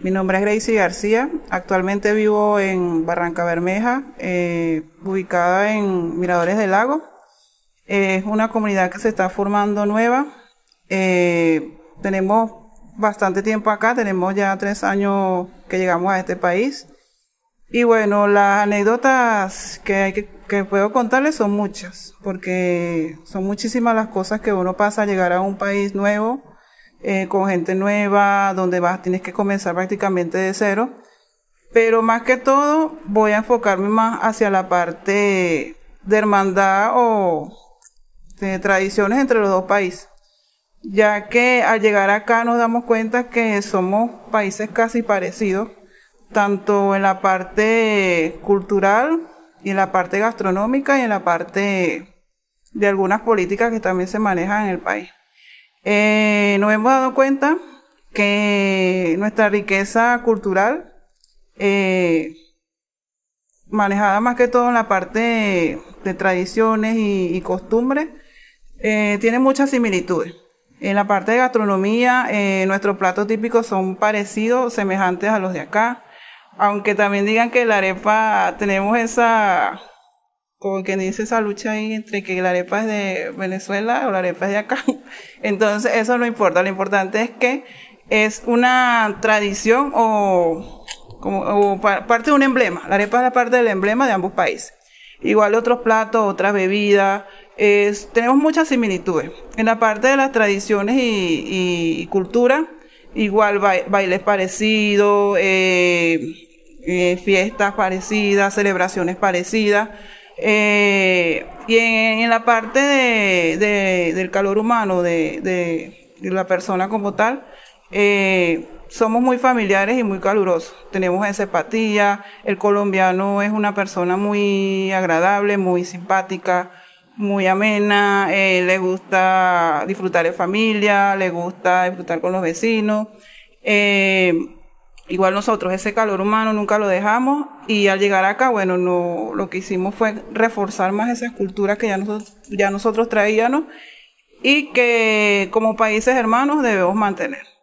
Mi nombre es Gracie García, actualmente vivo en Barranca Bermeja, eh, ubicada en Miradores del Lago. es una comunidad que se está formando nueva. Eh, tenemos bastante tiempo acá, tenemos ya tres años que llegamos a este país. Y bueno, las anécdotas que, hay que, puedo contarles son muchas, porque son muchísimas las cosas que uno pasa a llegar a un país nuevo, eh, con gente nueva, donde vas, tienes que comenzar prácticamente de cero. Pero más que todo, voy a enfocarme más hacia la parte de hermandad o de tradiciones entre los dos países. Ya que al llegar acá nos damos cuenta que somos países casi parecidos tanto en la parte cultural y en la parte gastronómica y en la parte de algunas políticas que también se manejan en el país. Eh, nos hemos dado cuenta que nuestra riqueza cultural, eh, manejada más que todo en la parte de, tradiciones y, costumbres, eh, tiene muchas similitudes. En la parte de gastronomía, nuestros platos típicos son parecidos, semejantes a los de acá. Aunque también digan que la arepa, tenemos esa, como quien dice, esa lucha ahí entre que la arepa es de Venezuela o la arepa es de acá. Entonces, eso no importa. Lo importante es que es una tradición o, como, parte de un emblema. La arepa es la parte del emblema de ambos países. Igual otros platos, otras bebidas. tenemos muchas similitudes. En la parte de las tradiciones y, y cultura, igual bailes parecidos, eh, eh, fiestas parecidas, celebraciones parecidas. Eh, y en, la parte de, del calor humano, de, la persona como tal, eh, somos muy familiares y muy calurosos. Tenemos esa empatía. El colombiano es una persona muy agradable, muy simpática, muy amena. le gusta disfrutar en familia, le gusta disfrutar con los vecinos. Igual nosotros ese calor humano nunca lo dejamos y al llegar acá, bueno, no, lo que hicimos fue reforzar más esas culturas que ya nosotros, ya nosotros traíamos y que como países hermanos debemos mantener.